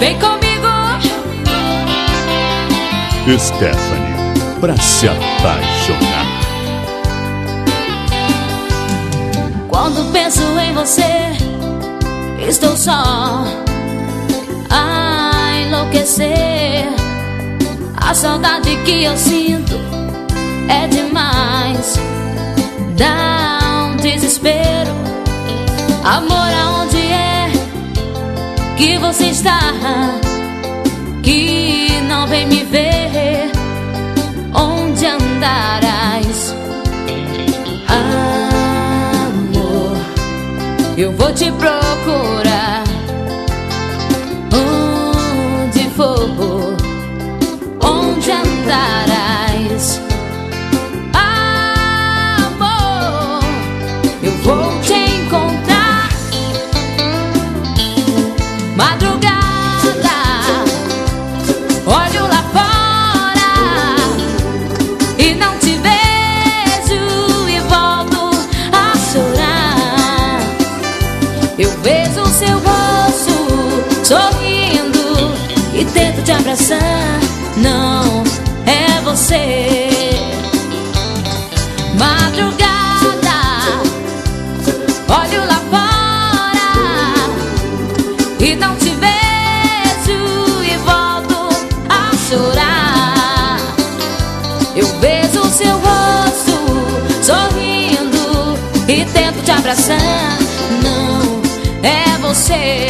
Vem comigo. Stephanie, pra se apaixonar. Quando penso em você, estou só a enlouquecer. A saudade que eu sinto é demais. Dá um desespero. Amor, aonde que você está? Que não vem me ver. Onde andarás? Amor, eu vou te procurar. Abraçar. Não é você. Madrugada, olho lá fora e não te vejo e volto a chorar. Eu vejo seu rosto sorrindo e tento te abraçar. Não é você.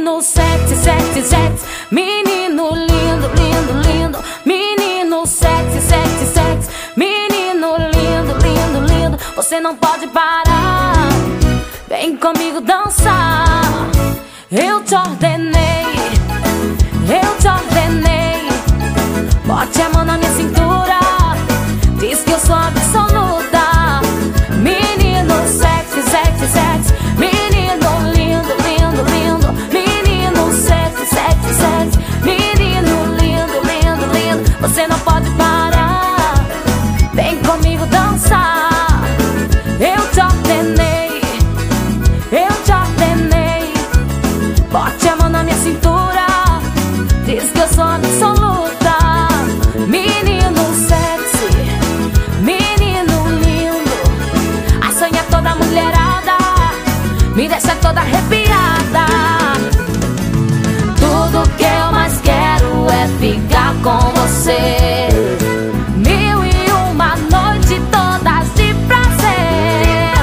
Menino sexy, sexy, sexy. Menino lindo, lindo, lindo. Menino sexy, sexy, sexy. Menino lindo, lindo, lindo. Você não pode parar. Vem comigo dançar. Eu te ordenei. Eu te ordenei. Bote a mão na minha cintura. Diz que eu sou absoluta você. Mil e uma noite todas de prazer.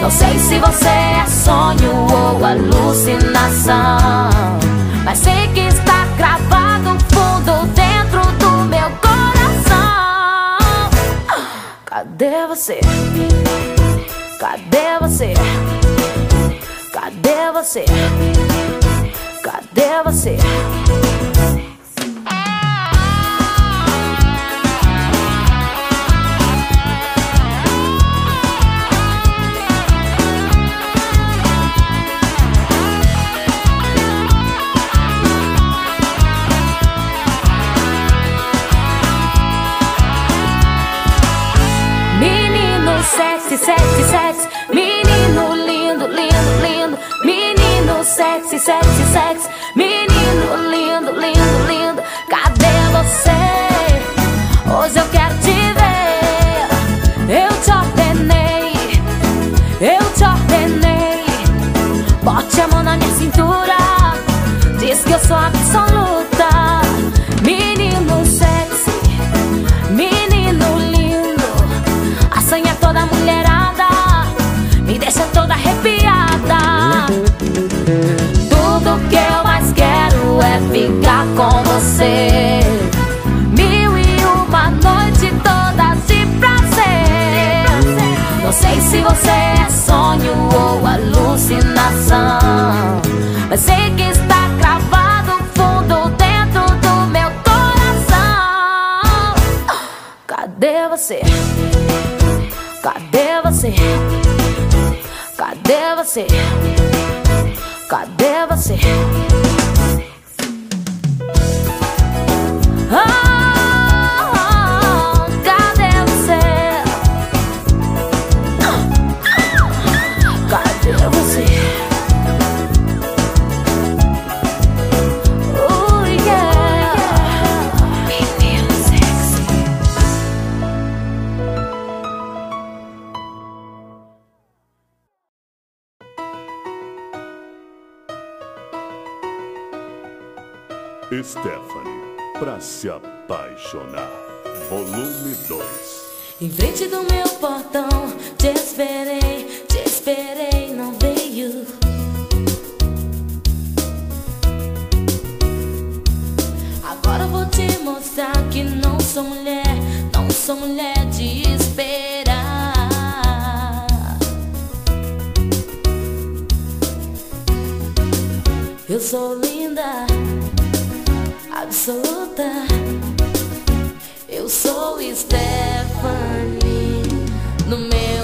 Não sei se você é sonho ou alucinação, mas sei que está gravado fundo dentro do meu coração. Cadê você? Cadê você? Cadê você? Cadê você? Cadê você? set. sou mulher, não sou mulher de esperar. Eu sou linda, absoluta. Eu sou Stephanie no meu.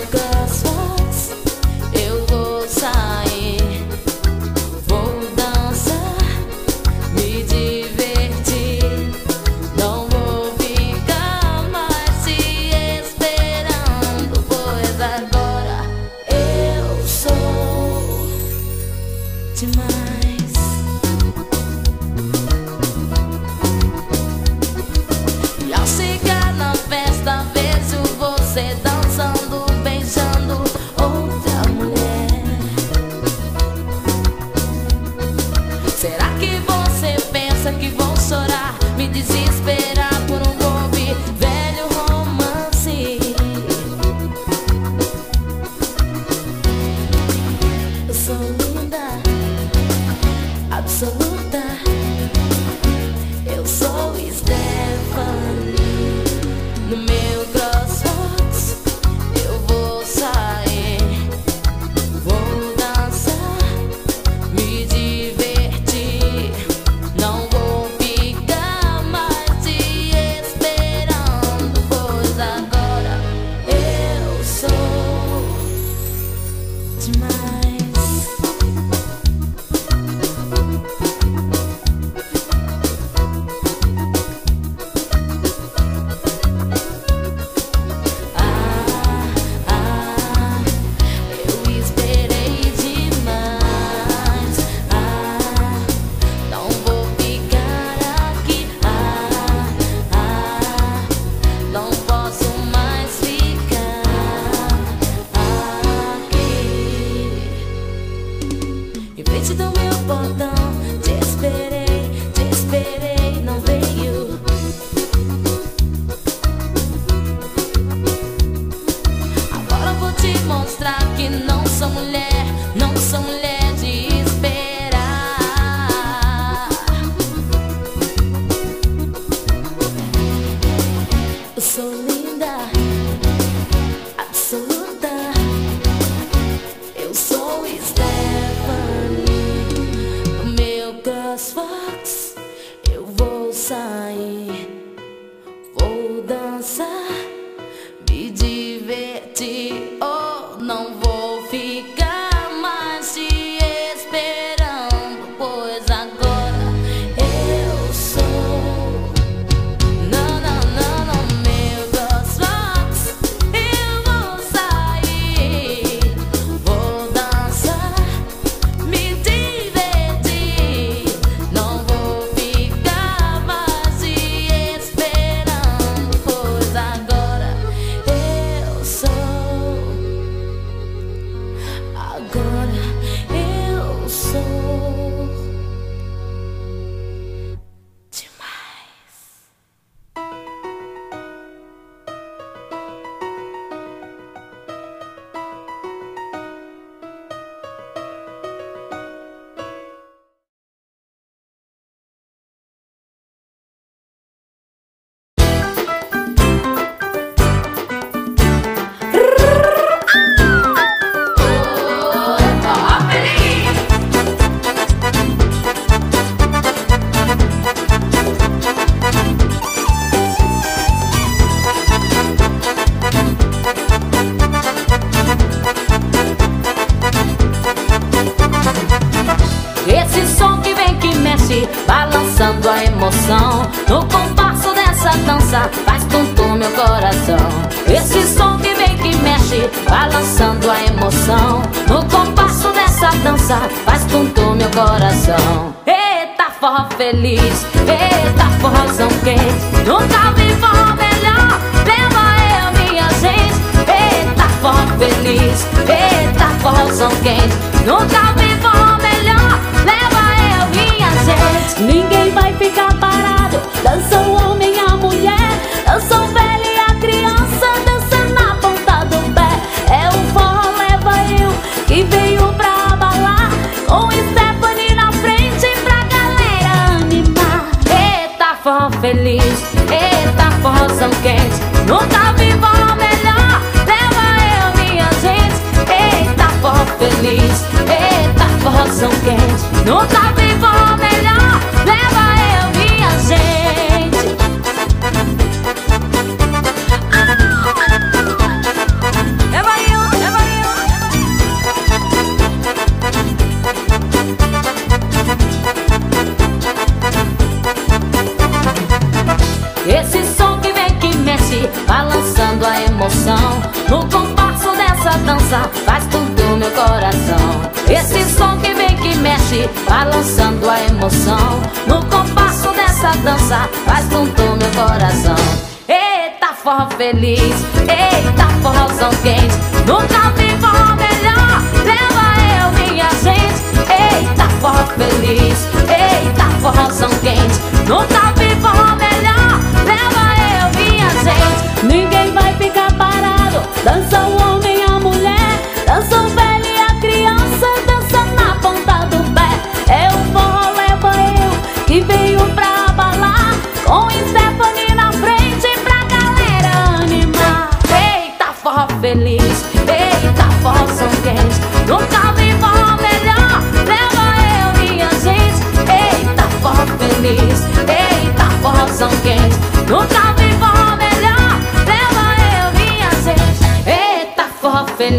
Forró feliz. Eita forrozão quente. Nunca vi forró melhor. Leva eu minha gente. Eita forró feliz. Eita forrozão quente. Nunca vi forró melhor. Leva eu minha gente. Ninguém vai ficar parado. Dança o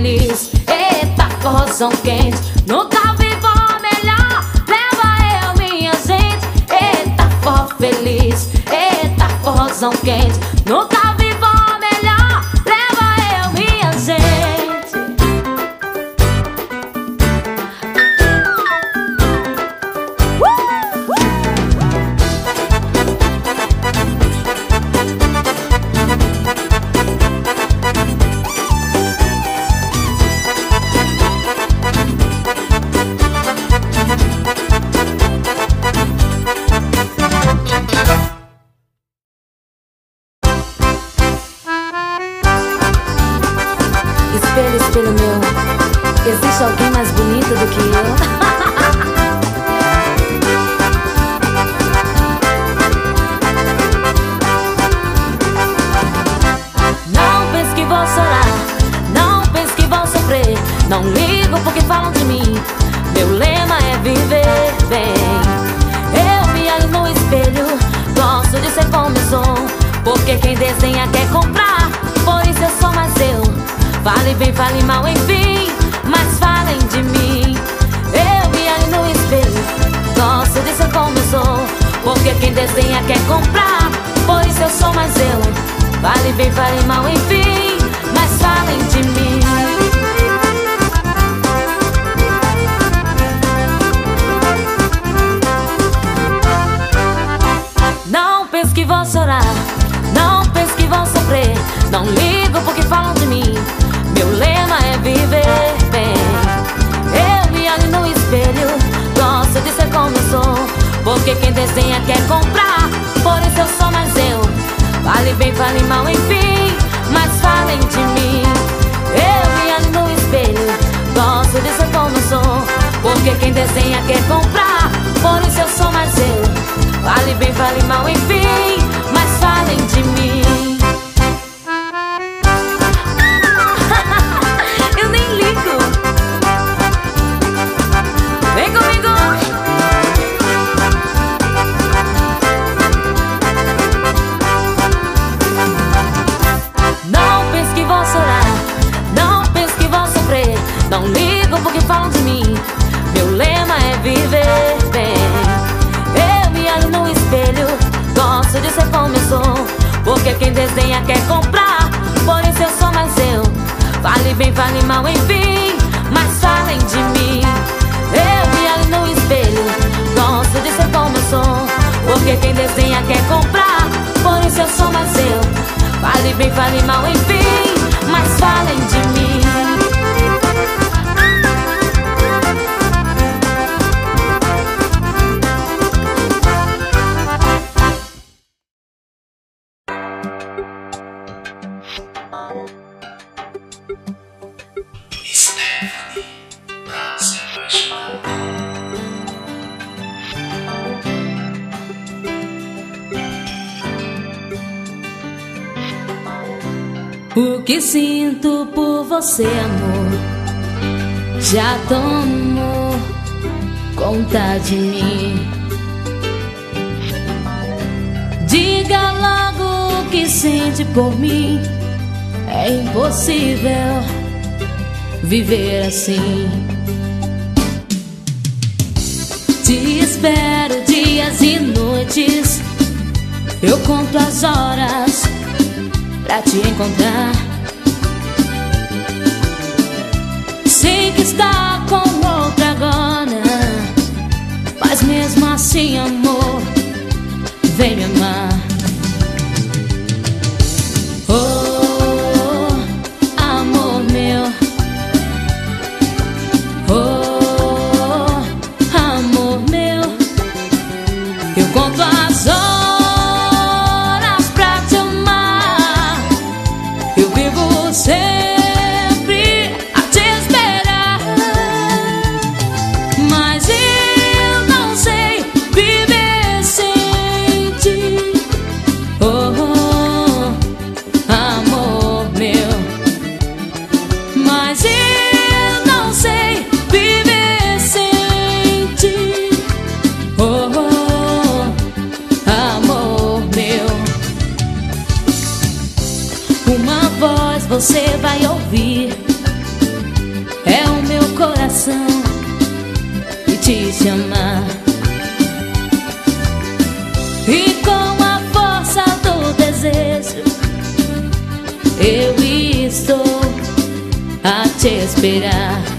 Eita forrozão quente. Nunca vi forró melhor. Leva eu minha gente. Eita forró feliz. Eita forrozão quente comprar Por isso eu sou mais eu. Fale bem, fale mal, enfim Mas falem de mim. Eu me olho no espelho Gosto de ser como sou. Porque quem desenha quer comprar Por isso eu sou mais eu. Fale bem, fale mal, enfim Mas falem de mim Não ligo porque falam de mim. Meu lema é viver bem. Eu me olho no espelho. Gosto de ser como eu sou. Porque quem desenha quer comprar. Por isso eu sou mais eu. Fale bem, fale mal, enfim. Mas falem de mim. Eu me olho no espelho. Gosto de ser como eu sou. Porque quem desenha quer comprar. Por isso eu sou mais eu. Fale bem, fale mal, enfim. Mas falem de mim bem, fale mal, enfim. Mas falem de mim. Eu vi ali no espelho. Gosto de ser como sou. Porque quem desdenha quer comprar. Por isso eu sou mais eu. Fale bem, fale mal, enfim. Mas falem de mim. Você, amor, já tomou conta de mim. Diga logo o que sente por mim. É impossível viver assim. Te espero dias e noites. Eu conto as horas pra te encontrar. Está com outra agora, mas mesmo assim, amor, vem me amar. Uma voz você vai ouvir. É o meu coração que te chama. E com a força do desejo, eu estou a te esperar.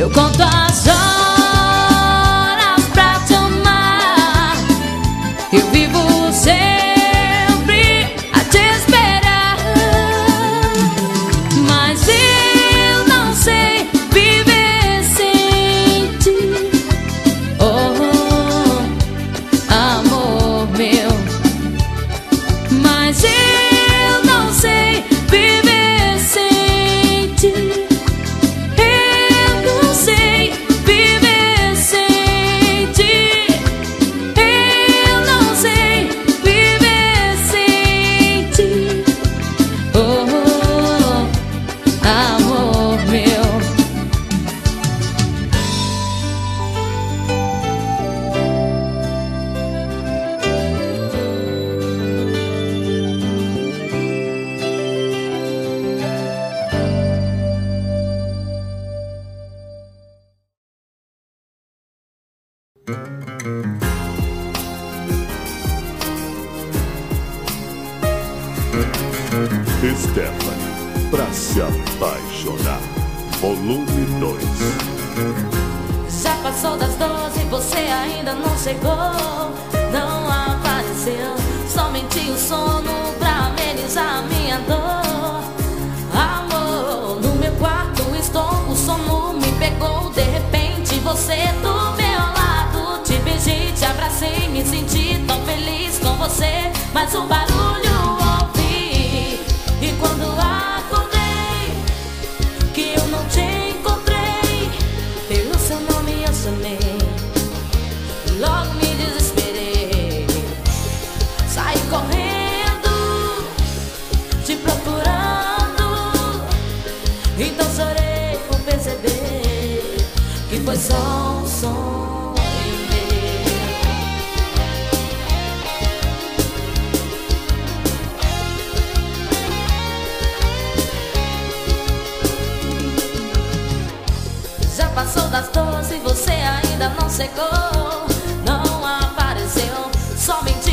Eu conto as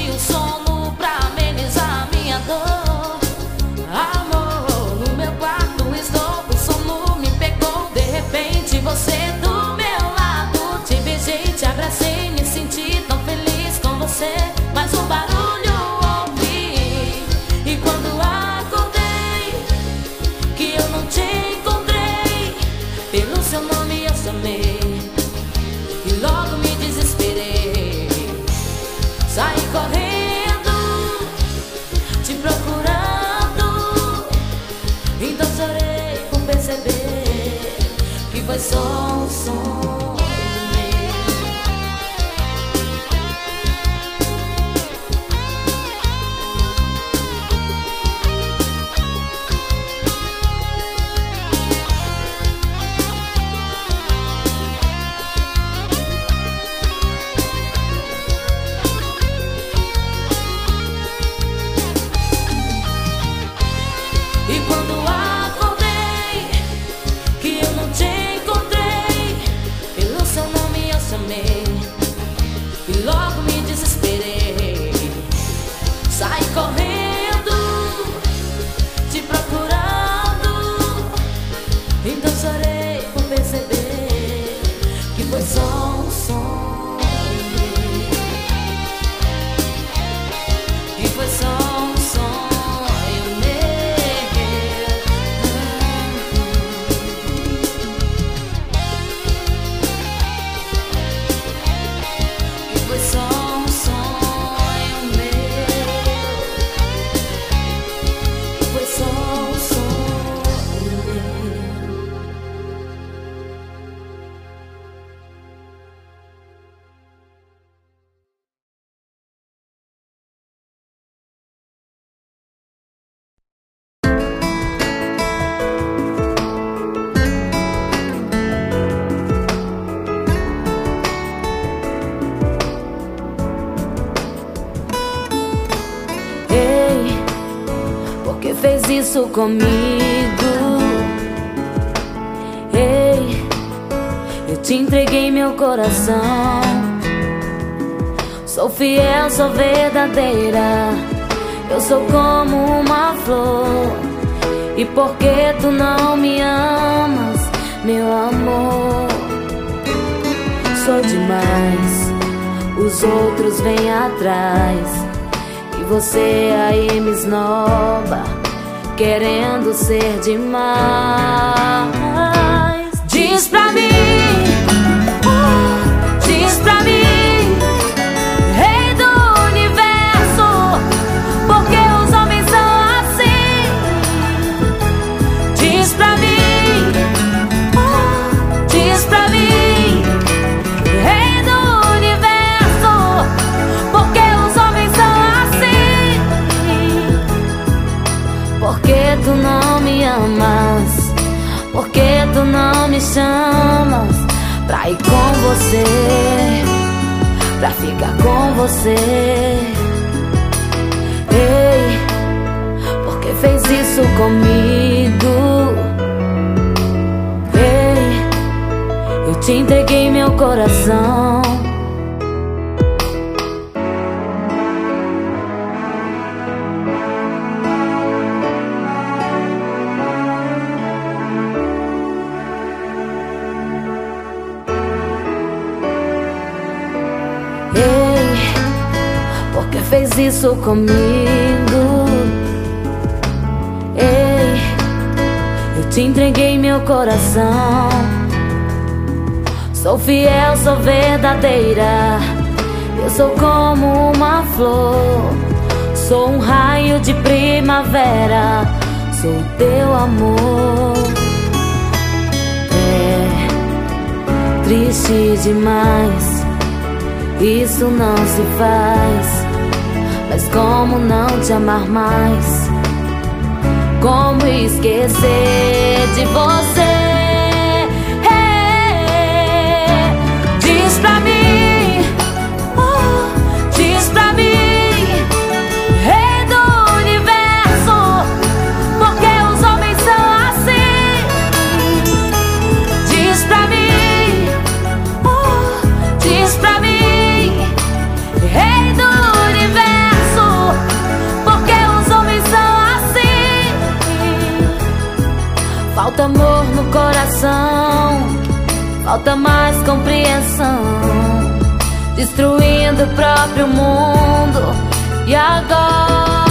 o som. So. isso comigo. Ei, eu te entreguei meu coração. Sou fiel, sou verdadeira. Eu sou como uma flor. E por que tu não me amas, meu amor? Sou demais. Os outros vêm atrás. E você aí me esnoba querendo ser demais. Diz pra mim, diz pra mim. chamas pra ir com você, pra ficar com você. Ei, porque fez isso comigo? Ei, eu te entreguei meu coração. Isso comigo. Ei, eu te entreguei meu coração. Sou fiel, sou verdadeira. Eu sou como uma flor. Sou um raio de primavera. Sou teu amor. É triste demais. Isso não se faz. Mas como não te amar mais? Como esquecer de você? Falta amor no coração. Falta mais compreensão, destruindo o próprio mundo. E agora,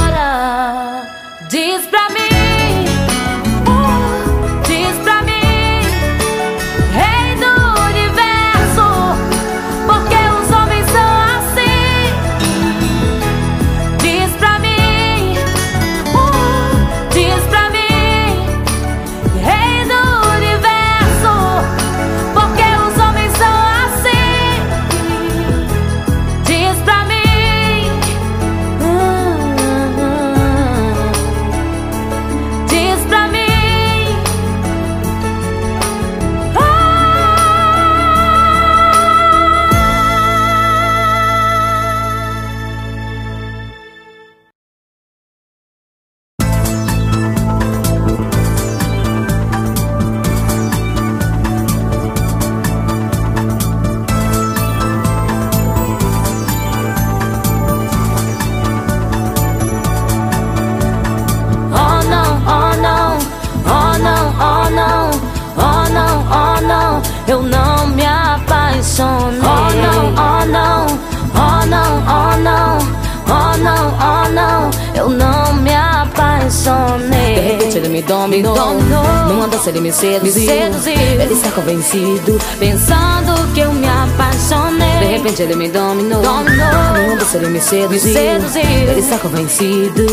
seduziu, Me seduziu. Ele está convencido Pensando que eu me apaixonei. De repente ele me dominou, Dominou. Numa dança ele me seduziu, Me seduziu. Ele está convencido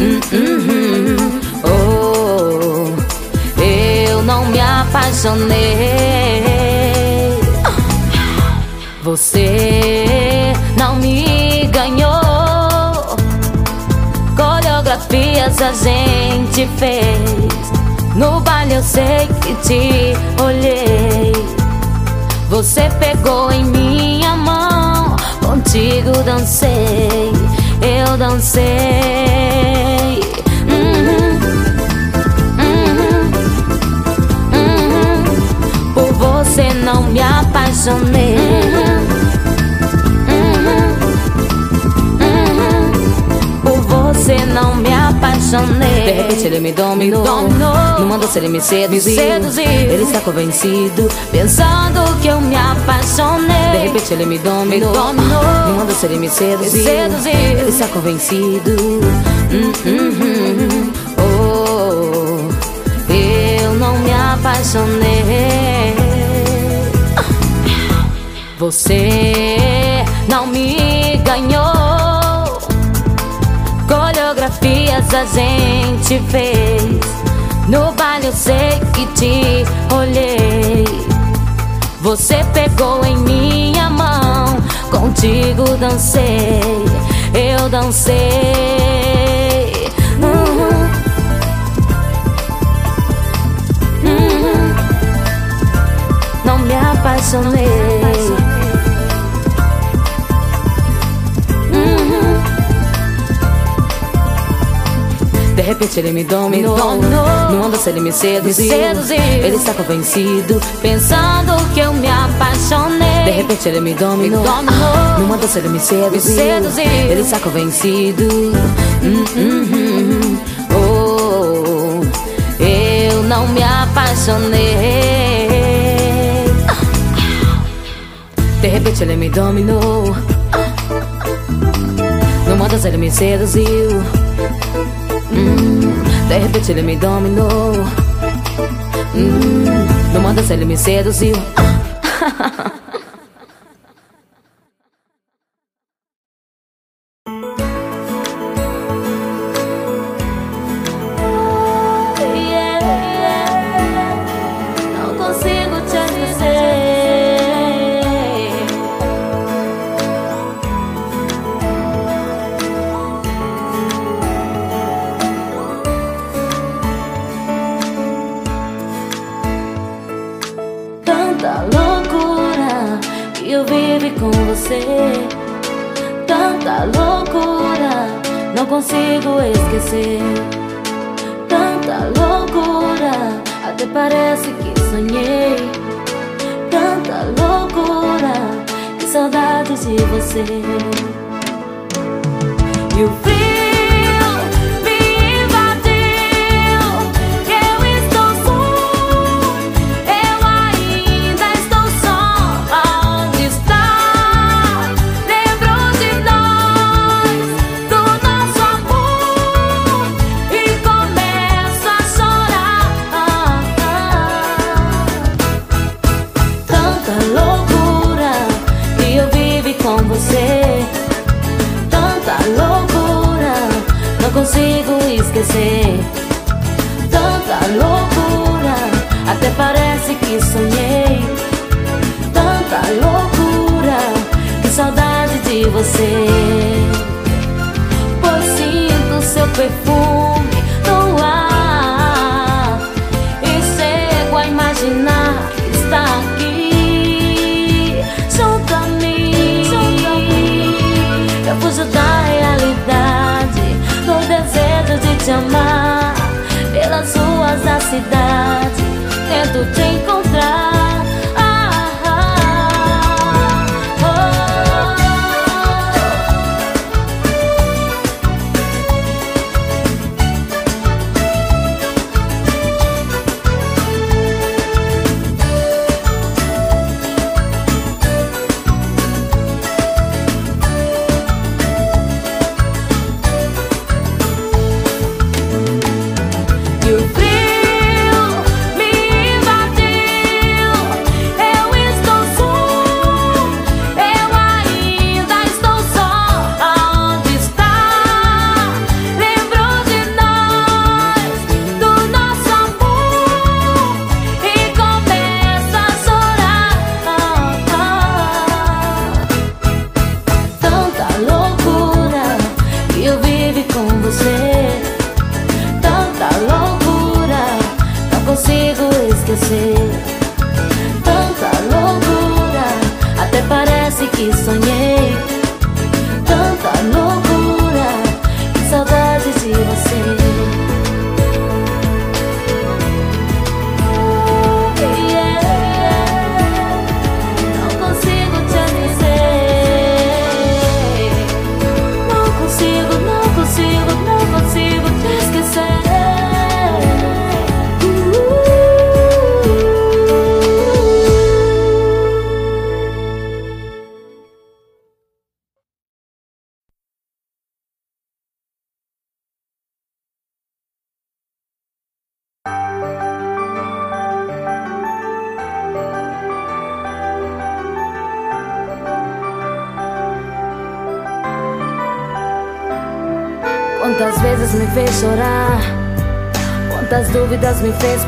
Hum, hum, hum. Oh, Eu não me apaixonei. Você não me ganhou. Coreografias a gente fez. No baile eu sei que te olhei. Você pegou em minha mão. Contigo dancei. Eu dancei. Uhum, uhum, uhum. Por você não me apaixonei. Por você não me apaixonei. De repente ele me dominou, Me dominou. Numa dança ele me seduziu, seduziu. Ele está convencido Pensando que eu me apaixonei. De repente ele me dominou, Me dominou. Numa dança ele me seduziu, seduziu. Ele está convencido Hum, hum, hum. Oh, Eu não me apaixonei. Você Não me Coreografias a gente fez. No baile eu sei que te olhei. Você pegou em minha mão. Contigo dancei. Eu dancei. Uhum. Uhum. Não me apaixonei. De repente ele me dominou. Numa dança ele me seduziu. Ele está convencido Pensando que eu me apaixonei. De repente ele me dominou. Numa dança ele me seduziu. Ele está convencido Hum, hum, hum. Oh, Eu não me apaixonei. De repente ele me dominou Numa mudança ele me seduziu. Hum, de repente ele me dominou. Hum, numa dança ele me seduziu. com você. Tanta loucura, não consigo esquecer. Tanta loucura, até parece que sonhei. Tanta loucura, que saudade de você. E o frio Tanta loucura, até parece que sonhei. Tanta loucura, que saudade de você. Pois sinto seu perfume. Dúvidas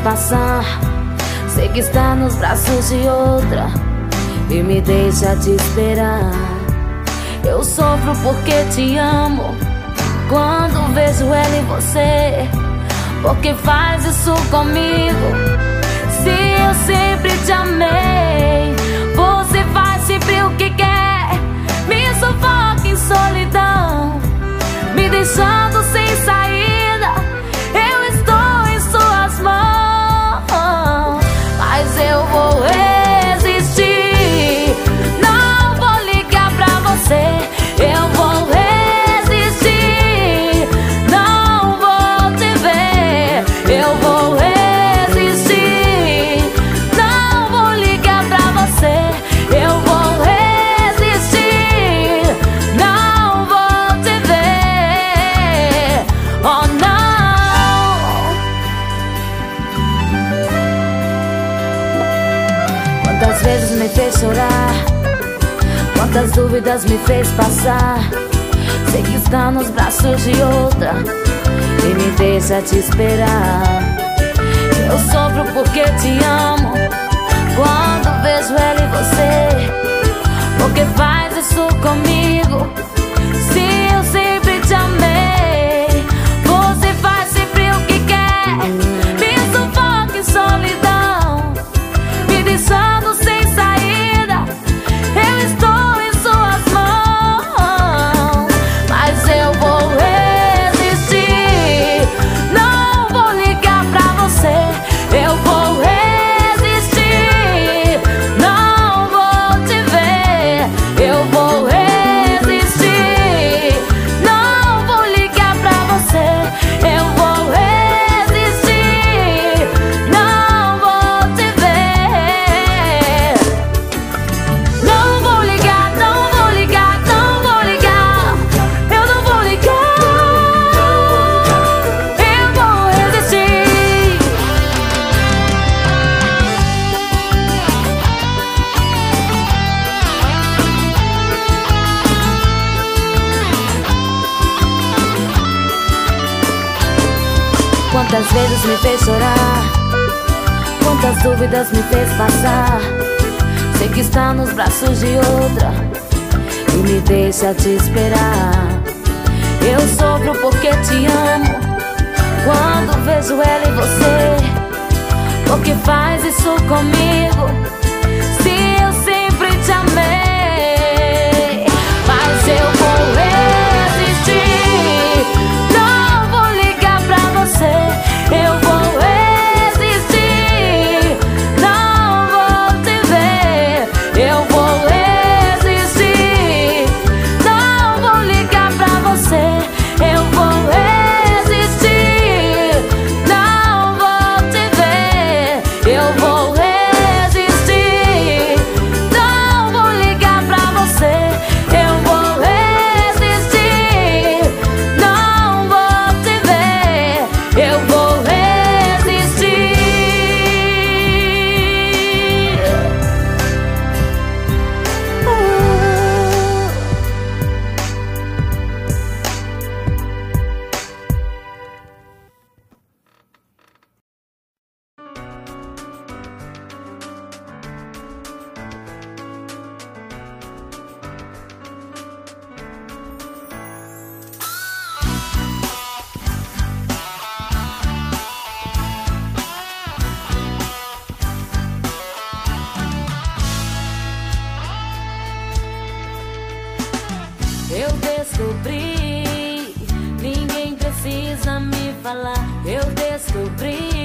passar. Sei que está nos braços de outra e me deixa te esperar. Eu sofro porque te amo. Quando vejo ela em você, porque faz isso comigo? Se eu sempre te amei, Quantas dúvidas me fez passar. Sei que está nos braços de outra E me deixa te esperar. Eu sofro porque te amo Quando vejo ela e você. Porque faz isso comigo. vezes me fez chorar. Quantas dúvidas me fez passar. Sei que está nos braços de outra E me deixa te esperar. Eu sofro porque te amo Quando vejo ela e você. Porque faz isso comigo. falar, eu descobri.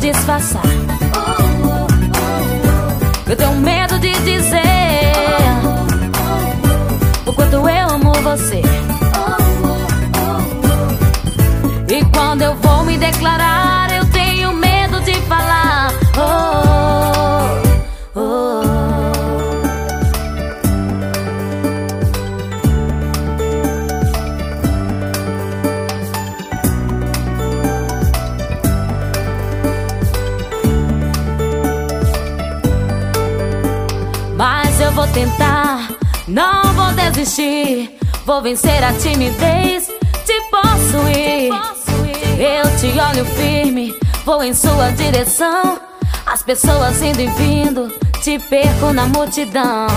Disfarçar. Eu tenho medo de dizer o quanto eu amo você. E quando eu vou me declarar, eu tenho medo de falar. Oh, não vou desistir. Vou vencer a timidez, te possuir. Eu te olho firme, vou em sua direção. As pessoas indo e vindo, te perco na multidão.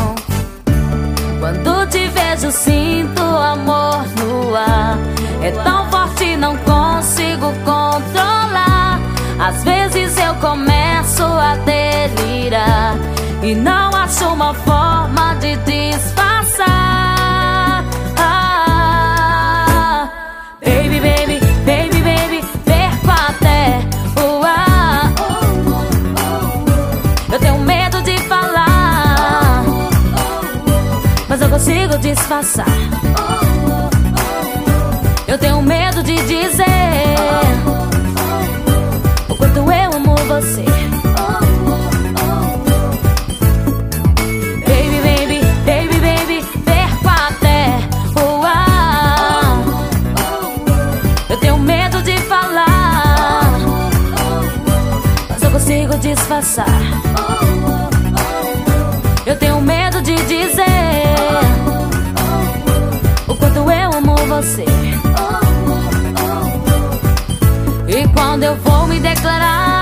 Quando te vejo, sinto amor no ar. É tão forte, não consigo controlar. Às vezes eu começo a delirar. E não acho uma forma de disfarçar ah, Baby, baby, baby, baby Perco até o ar. Eu tenho medo de falar Mas eu consigo disfarçar disfarçar. Eu tenho medo de dizer o quanto eu amo você. E quando eu vou me declarar,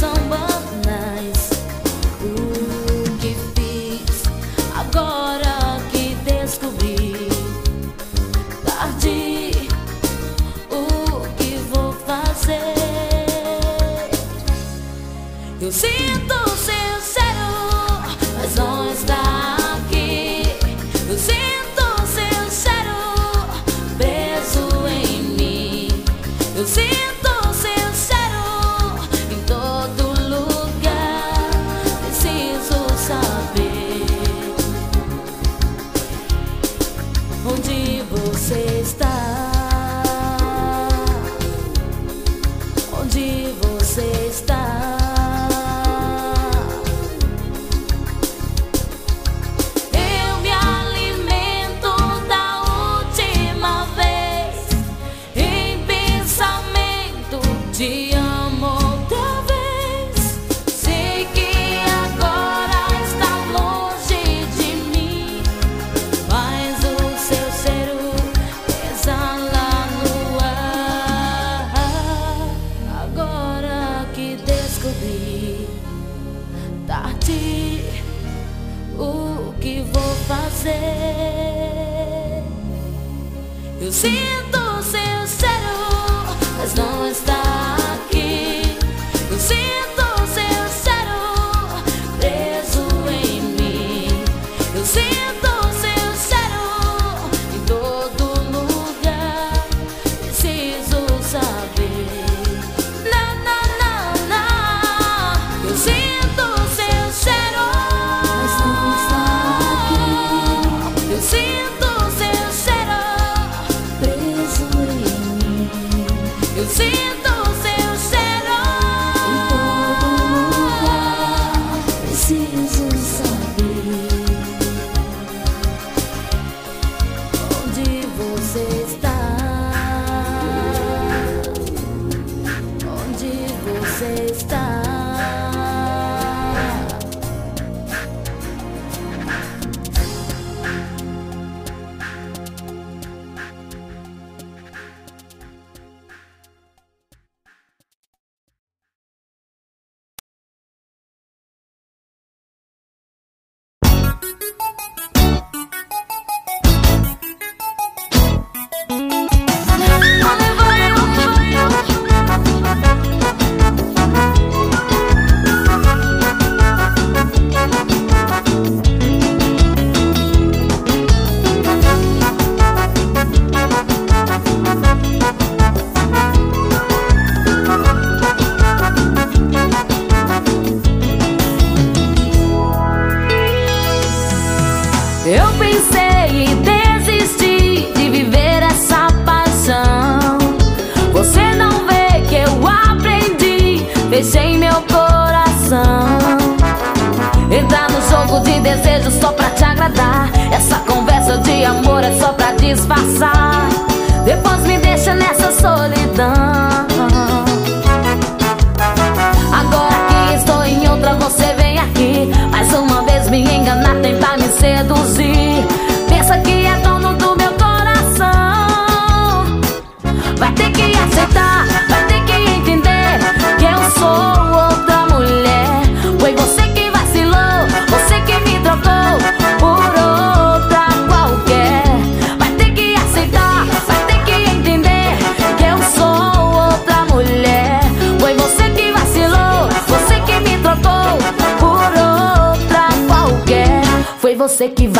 someone can see você que vai.